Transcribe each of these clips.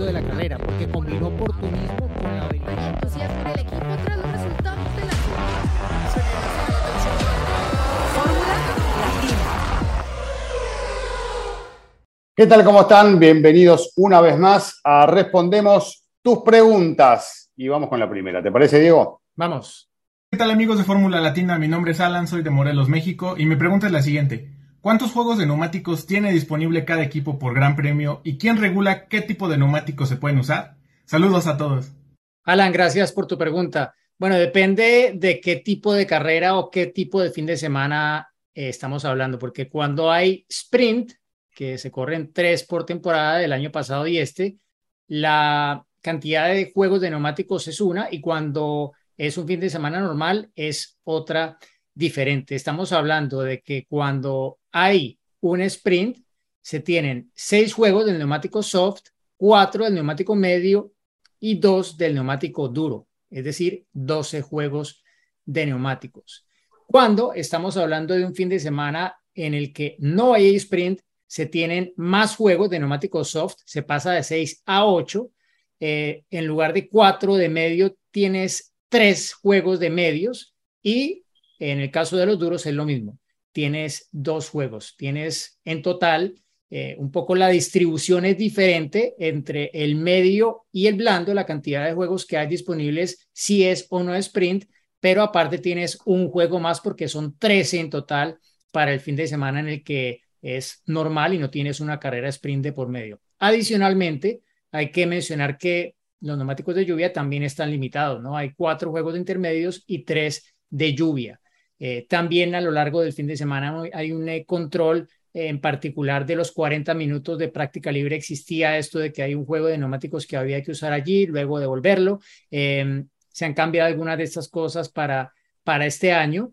momento de la carrera, porque combinó oportunismo con la habilidad. entusiasmo en el equipo tras los resultados de la Fórmula Latina. ¿Qué tal? ¿Cómo están? Bienvenidos una vez más a Respondemos tus preguntas. Y vamos con la primera. ¿Te parece, Diego? Vamos. ¿Qué tal amigos de Fórmula Latina? Mi nombre es Alan, soy de Morelos, México, y mi pregunta es la siguiente. ¿Cuántos juegos de neumáticos tiene disponible cada equipo por gran premio y quién regula qué tipo de neumáticos se pueden usar? Saludos a todos. Alan, gracias por tu pregunta. Bueno, depende de qué tipo de carrera o qué tipo de fin de semana eh, estamos hablando, porque cuando hay sprint, que se corren tres por temporada del año pasado y este, la cantidad de juegos de neumáticos es una y cuando es un fin de semana normal es otra diferente. Estamos hablando de que cuando hay un sprint, se tienen seis juegos del neumático soft, cuatro del neumático medio y dos del neumático duro, es decir, 12 juegos de neumáticos. Cuando estamos hablando de un fin de semana en el que no hay sprint, se tienen más juegos de neumático soft, se pasa de 6 a 8. Eh, en lugar de cuatro de medio, tienes tres juegos de medios y en el caso de los duros es lo mismo. Tienes dos juegos. Tienes en total eh, un poco la distribución es diferente entre el medio y el blando, la cantidad de juegos que hay disponibles, si es o no sprint, pero aparte tienes un juego más porque son 13 en total para el fin de semana en el que es normal y no tienes una carrera sprint de por medio. Adicionalmente, hay que mencionar que los neumáticos de lluvia también están limitados, ¿no? Hay cuatro juegos de intermedios y tres de lluvia. Eh, también a lo largo del fin de semana hay un eh, control en particular de los 40 minutos de práctica libre. Existía esto de que hay un juego de neumáticos que había que usar allí, luego devolverlo. Em, se han cambiado algunas de estas cosas para, para este año.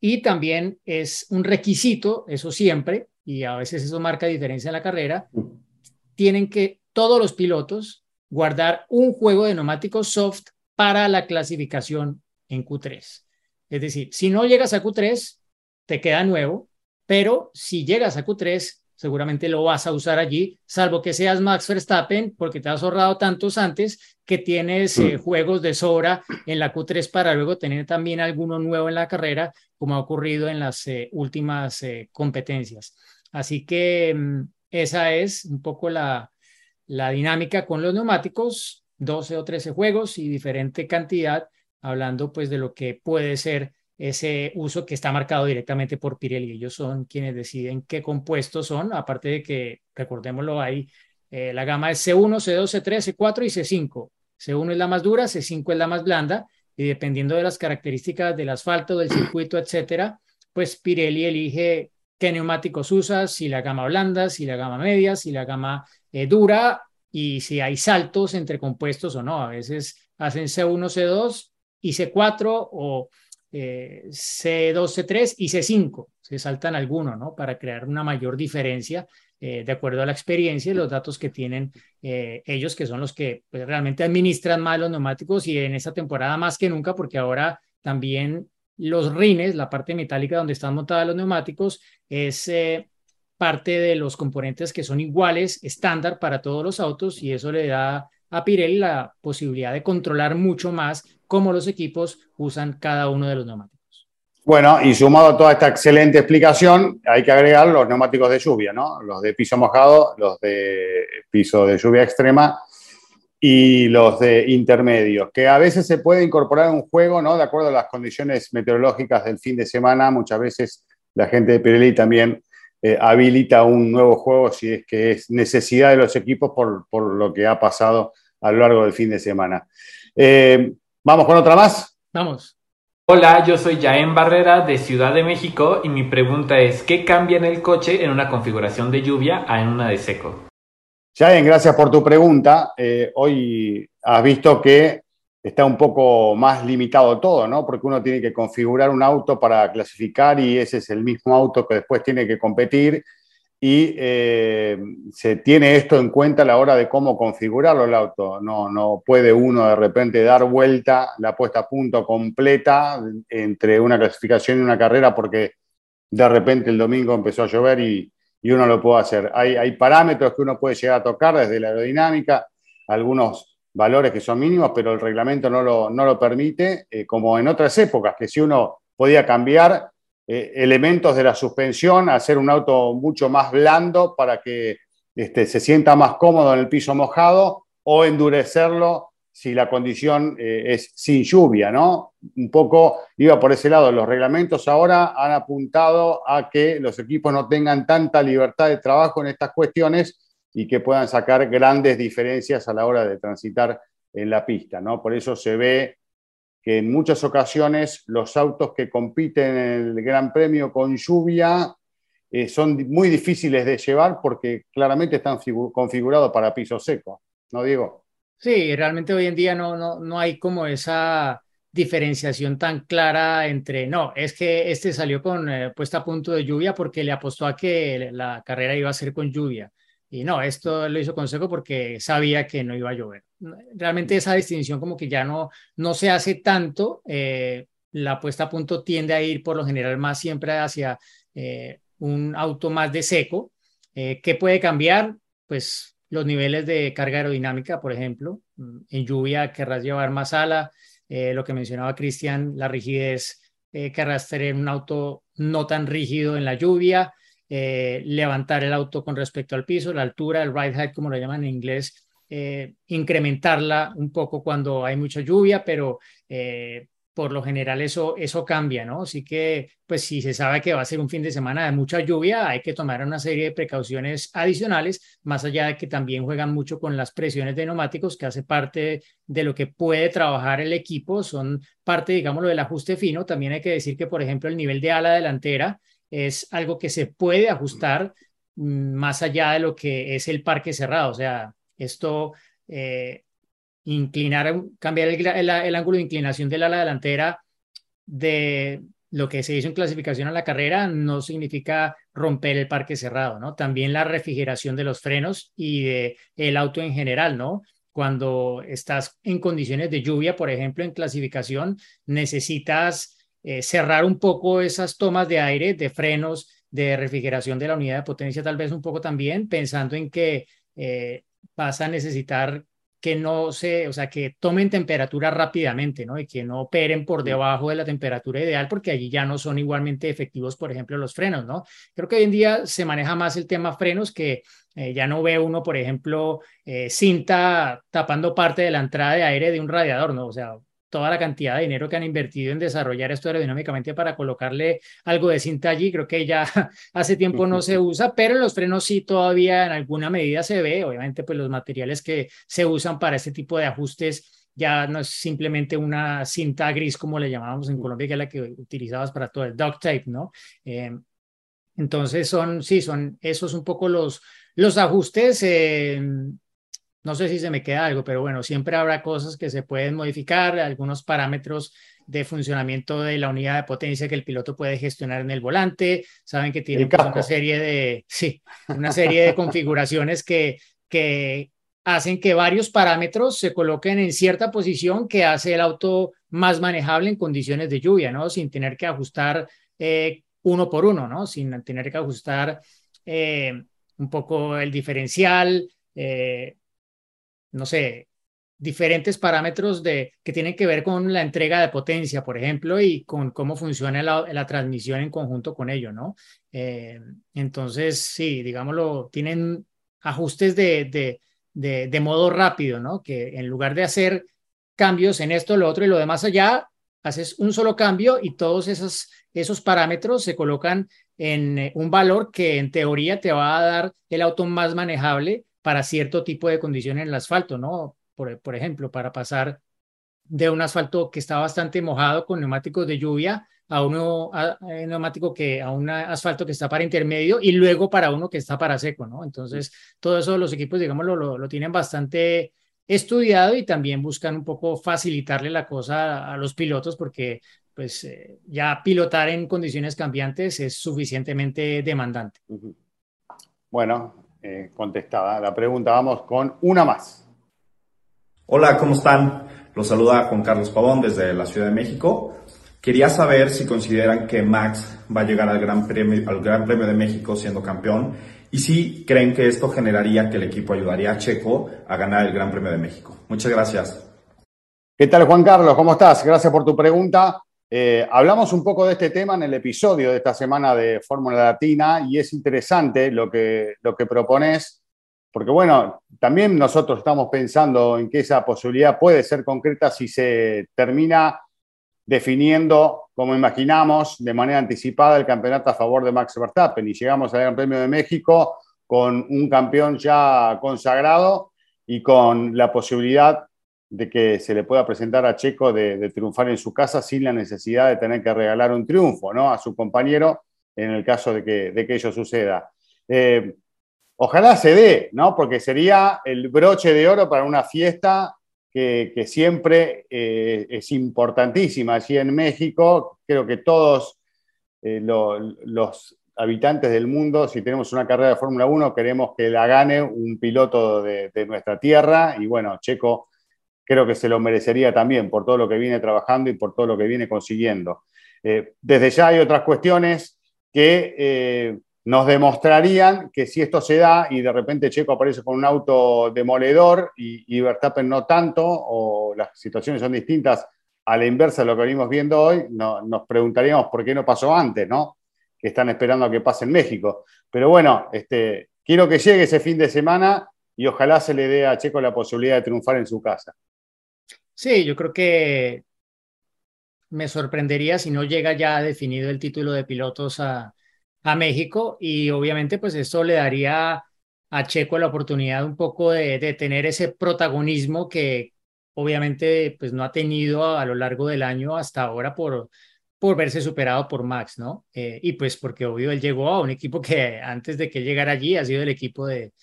Y también es un requisito, eso siempre, y a veces eso marca diferencia en la carrera, tienen que todos los pilotos guardar un juego de neumáticos soft para la clasificación en Q3. Es decir, si no llegas a Q3, te queda nuevo, pero si llegas a Q3, seguramente lo vas a usar allí, salvo que seas Max Verstappen, porque te has ahorrado tantos antes que tienes eh, juegos de sobra en la Q3 para luego tener también alguno nuevo en la carrera, como ha ocurrido en las eh, últimas eh, competencias. Así que mm, esa es un poco la, la dinámica con los neumáticos, 12 o 13 juegos y diferente cantidad hablando pues de lo que puede ser ese uso que está marcado directamente por Pirelli. Ellos son quienes deciden qué compuestos son, aparte de que, recordémoslo, eh, la gama es C1, C2, C3, C4 y C5. C1 es la más dura, C5 es la más blanda, y dependiendo de las características del asfalto, del circuito, etcétera, pues Pirelli elige qué neumáticos usa, si la gama blanda, si la gama media, si la gama eh, dura, y si hay saltos entre compuestos o no. A veces hacen C1, C2, y C4 o eh, C2, C3 y C5. Se saltan algunos, ¿no? Para crear una mayor diferencia eh, de acuerdo a la experiencia y los datos que tienen eh, ellos, que son los que pues, realmente administran más los neumáticos y en esta temporada más que nunca, porque ahora también los rines, la parte metálica donde están montados los neumáticos, es parte de los componentes que son iguales, estándar para todos los autos y eso le da a Pirelli la posibilidad de controlar mucho más cómo los equipos usan cada uno de los neumáticos. Bueno, y sumado a toda esta excelente explicación, hay que agregar los neumáticos de lluvia, ¿no? Los de piso mojado, los de piso de lluvia extrema y los de intermedios, que a veces se puede incorporar un juego, ¿no? De acuerdo a las condiciones meteorológicas del fin de semana, muchas veces la gente de Pirelli también eh, habilita un nuevo juego si es que es necesidad de los equipos por, por lo que ha pasado a lo largo del fin de semana. Eh, ¿Vamos con otra más? Vamos. Hola, yo soy Jaén Barrera de Ciudad de México y mi pregunta es, ¿qué cambia en el coche en una configuración de lluvia a en una de seco? Jaén, gracias por tu pregunta. Eh, hoy has visto que está un poco más limitado todo, ¿no? Porque uno tiene que configurar un auto para clasificar y ese es el mismo auto que después tiene que competir y eh, se tiene esto en cuenta a la hora de cómo configurarlo el auto. No, no puede uno de repente dar vuelta la puesta a punto completa entre una clasificación y una carrera porque de repente el domingo empezó a llover y, y uno lo puede hacer. Hay, hay, parámetros que uno puede llegar a tocar desde la aerodinámica, algunos valores que son mínimos, pero el reglamento no lo, no lo permite, eh, como en otras épocas, que si uno podía cambiar eh, elementos de la suspensión, hacer un auto mucho más blando para que este, se sienta más cómodo en el piso mojado o endurecerlo si la condición eh, es sin lluvia, ¿no? Un poco iba por ese lado. Los reglamentos ahora han apuntado a que los equipos no tengan tanta libertad de trabajo en estas cuestiones y que puedan sacar grandes diferencias a la hora de transitar en la pista, ¿no? Por eso se ve que en muchas ocasiones los autos que compiten en el Gran Premio con lluvia eh, son muy difíciles de llevar porque claramente están configurados para piso seco, ¿no, Diego? Sí, realmente hoy en día no, no, no hay como esa diferenciación tan clara entre, no, es que este salió con eh, puesta a punto de lluvia porque le apostó a que la carrera iba a ser con lluvia. Y no, esto lo hizo con seco porque sabía que no iba a llover. Realmente esa distinción como que ya no, no se hace tanto. Eh, la puesta a punto tiende a ir por lo general más siempre hacia eh, un auto más de seco. ¿Qué puede cambiar? Pues los niveles de carga aerodinámica, por ejemplo. Mm, en lluvia querrás llevar más ala. Eh, lo que mencionaba Cristian, la rigidez, eh, querrás tener un auto no tan rígido en la lluvia. Eh, levantar el auto con respecto al piso, la altura, el ride height, como lo llaman en inglés, incrementarla un poco cuando hay mucha lluvia, pero por lo general eso, eso cambia, ¿no? Así que, pues si se sabe que va a ser un fin de semana de mucha lluvia, hay que tomar una serie de precauciones adicionales, más allá de que también juegan mucho con las presiones de neumáticos, que hace parte de lo que puede trabajar el equipo, son parte, digámoslo, del ajuste fino. También hay que decir que, por ejemplo, el nivel de ala delantera es algo que se puede ajustar mm, más allá de lo que es el parque cerrado. O sea, esto... Eh, inclinar, cambiar el, ángulo de inclinación del ala delantera de lo que se hizo en clasificación a la carrera no significa romper el parque cerrado, ¿no? También la refrigeración de los frenos y de el auto en general, ¿no? Cuando estás en condiciones de lluvia, por ejemplo, en clasificación, necesitas eh, cerrar un poco esas tomas de aire, de frenos, de refrigeración de la unidad de potencia, tal vez un poco también, pensando en que eh, vas a necesitar que no se, o sea, que tomen temperatura rápidamente, ¿no? Y que no operen por debajo de la temperatura ideal, porque allí ya no son igualmente efectivos, por ejemplo, los frenos, ¿no? Creo que hoy en día se maneja más el tema frenos que eh, ya no ve uno, por ejemplo, eh, cinta tapando parte de la entrada de aire de un radiador, ¿no? O sea, toda la cantidad de dinero que han invertido en desarrollar esto aerodinámicamente para colocarle algo de cinta allí, creo que ya hace tiempo no se usa, pero los frenos sí todavía en alguna medida se ve, obviamente pues los materiales que se usan para este tipo de ajustes ya no es simplemente una cinta gris como le llamábamos en Colombia, que es la que utilizabas para todo el duct tape, ¿no? Eh, entonces son, sí, son esos un poco los, los ajustes. Eh, no sé si se me queda algo, pero bueno, siempre habrá cosas que se pueden modificar, algunos parámetros de funcionamiento de la unidad de potencia que el piloto puede gestionar en el volante. Saben que tiene pues, una serie de, sí, una serie de configuraciones que, que hacen que varios parámetros se coloquen en cierta posición que hace el auto más manejable en condiciones de lluvia, ¿no? Sin tener que ajustar eh, uno por uno, ¿no? Sin tener que ajustar eh, un poco el diferencial, eh, no sé, diferentes parámetros de, que tienen que ver con la entrega de potencia, por ejemplo, y con cómo funciona la, transmisión en conjunto con ello, ¿no? Eh, entonces, sí, digámoslo, tienen ajustes de, de, de, modo rápido, ¿no? Que en lugar de hacer cambios en esto, lo otro y lo demás allá, haces un solo cambio y todos esos, esos parámetros se colocan en eh, un valor que en teoría te va a dar el auto más manejable para cierto tipo de condiciones en el asfalto, ¿no? Por, por ejemplo, para pasar de un asfalto que está bastante mojado con neumáticos de lluvia a, a, un neumático que a un asfalto que está para intermedio y luego para uno que está para seco, ¿no? Entonces, todo eso los equipos, digamos, lo, lo, tienen bastante estudiado y también buscan un poco facilitarle la cosa a, los pilotos porque pues eh, ya pilotar en condiciones cambiantes es suficientemente demandante. Bueno, eh, contestada la pregunta. Vamos con una más. Hola, ¿cómo están? Los saluda Juan Carlos Pavón desde la Ciudad de México. Quería saber si consideran que Max va a llegar al Gran Premio, al Gran Premio de México siendo campeón y si creen que esto generaría que el equipo ayudaría a Checo a ganar el Gran Premio de México. Muchas gracias. ¿Qué tal, Juan Carlos? ¿Cómo estás? Gracias por tu pregunta. Eh, hablamos un poco de este tema en el episodio de esta semana de Fórmula Latina y es interesante lo que, lo que propones, porque bueno, también nosotros estamos pensando en que esa posibilidad puede ser concreta si se termina definiendo, como imaginamos, de manera anticipada el campeonato a favor de Max Verstappen. Y llegamos al Gran Premio de México con un campeón ya consagrado y con la posibilidad de que se le pueda presentar a Checo de, triunfar en su casa sin la necesidad de tener que regalar un triunfo ¿no? a su compañero en el caso de que, de que ello suceda. Eh, ojalá se dé, ¿no? porque sería el broche de oro para una fiesta que, siempre eh, es importantísima allí en México. Creo que todos eh, los habitantes del mundo, si tenemos una carrera de Fórmula 1, queremos que la gane un piloto de nuestra tierra y bueno, Checo creo que se lo merecería también por todo lo que viene trabajando y por todo lo que viene consiguiendo. Eh, desde ya hay otras cuestiones que eh, nos demostrarían que si esto se da y de repente Checo aparece con un auto demoledor y, Verstappen no tanto, o las situaciones son distintas a la inversa de lo que venimos viendo hoy, nos preguntaríamos por qué no pasó antes, ¿no? Que están esperando a que pase en México. Pero bueno, este, quiero que llegue ese fin de semana y ojalá se le dé a Checo la posibilidad de triunfar en su casa. Sí, yo creo que me sorprendería si no llega ya definido el título de pilotos a, México y obviamente pues esto le daría a Checo la oportunidad un poco de, tener ese protagonismo que obviamente pues no ha tenido a, lo largo del año hasta ahora por, por verse superado por Max, ¿no? Eh, y pues porque obvio él llegó a un equipo que antes de que llegara allí ha sido el equipo de,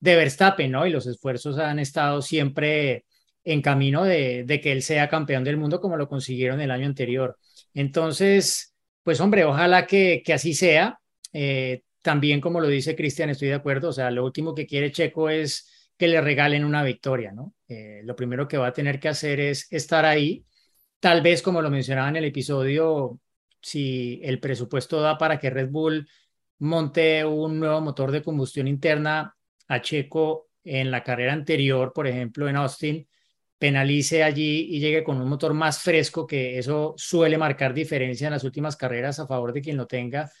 de Verstappen, ¿no? Y los esfuerzos han estado siempre en camino de, que él sea campeón del mundo como lo consiguieron el año anterior. Entonces, pues hombre, ojalá que, así sea. Eh, también, como lo dice Cristian, estoy de acuerdo. O sea, lo último que quiere Checo es que le regalen una victoria, ¿no? Eh, lo primero que va a tener que hacer es estar ahí. Tal vez, como lo mencionaba en el episodio, si el presupuesto da para que Red Bull monte un nuevo motor de combustión interna a Checo en la carrera anterior, por ejemplo, en Austin, penalice allí y llegue con un motor más fresco, que eso suele marcar diferencia en las últimas carreras a favor de quien lo tenga,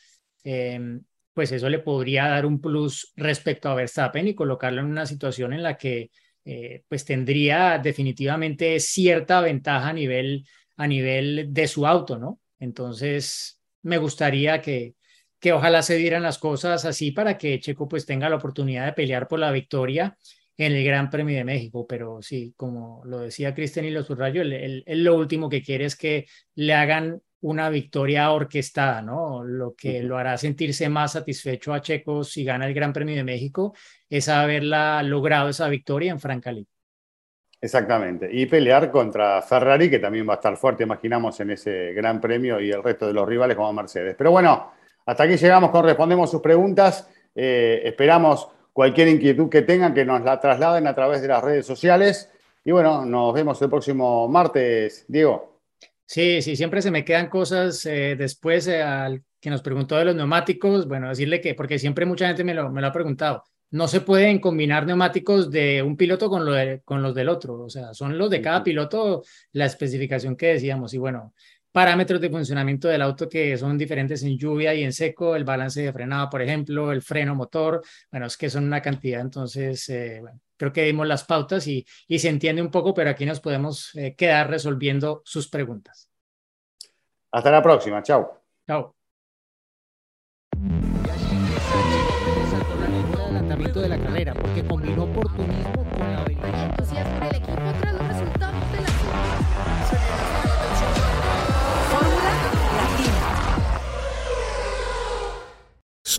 em, pues eso le podría dar un plus respecto a Verstappen y colocarlo en una situación en la que eh, pues tendría definitivamente cierta ventaja a nivel, a nivel de su auto, ¿no? Entonces, me gustaría que, que ojalá se dieran las cosas así para que Checo pues tenga la oportunidad de pelear por la victoria en el Gran Premio de México, pero sí, como lo decía Cristian y lo subrayo, él, lo último que quiere es que le hagan una victoria orquestada, ¿no? Lo que lo hará sentirse más satisfecho a Checo si gana el Gran Premio de México es haberla logrado esa victoria en Francalí. Exactamente, y pelear contra Ferrari, que también va a estar fuerte, imaginamos, en ese Gran Premio y el resto de los rivales como Mercedes. Pero bueno, hasta aquí llegamos con respondemos sus preguntas. Eh, esperamos cualquier inquietud que tengan, que nos la trasladen a través de las redes sociales. Y bueno, nos vemos el próximo martes, Diego. Sí, sí, siempre se me quedan cosas eh, después eh, al que nos preguntó de los neumáticos, bueno, decirle que, porque siempre mucha gente me lo, me lo ha preguntado, no se pueden combinar neumáticos de un piloto con, lo con los del otro, o sea, son los de cada piloto la especificación que decíamos. Y bueno, parámetros de funcionamiento del auto que son diferentes en lluvia y en seco, el balance de frenado, por ejemplo, el freno motor, bueno, es que son una cantidad, entonces, eh, bueno, creo que dimos las pautas y, y, se entiende un poco, pero aquí nos podemos eh, quedar resolviendo sus preguntas. Hasta la próxima, chao. Chao. de la carrera porque combinó oportunismo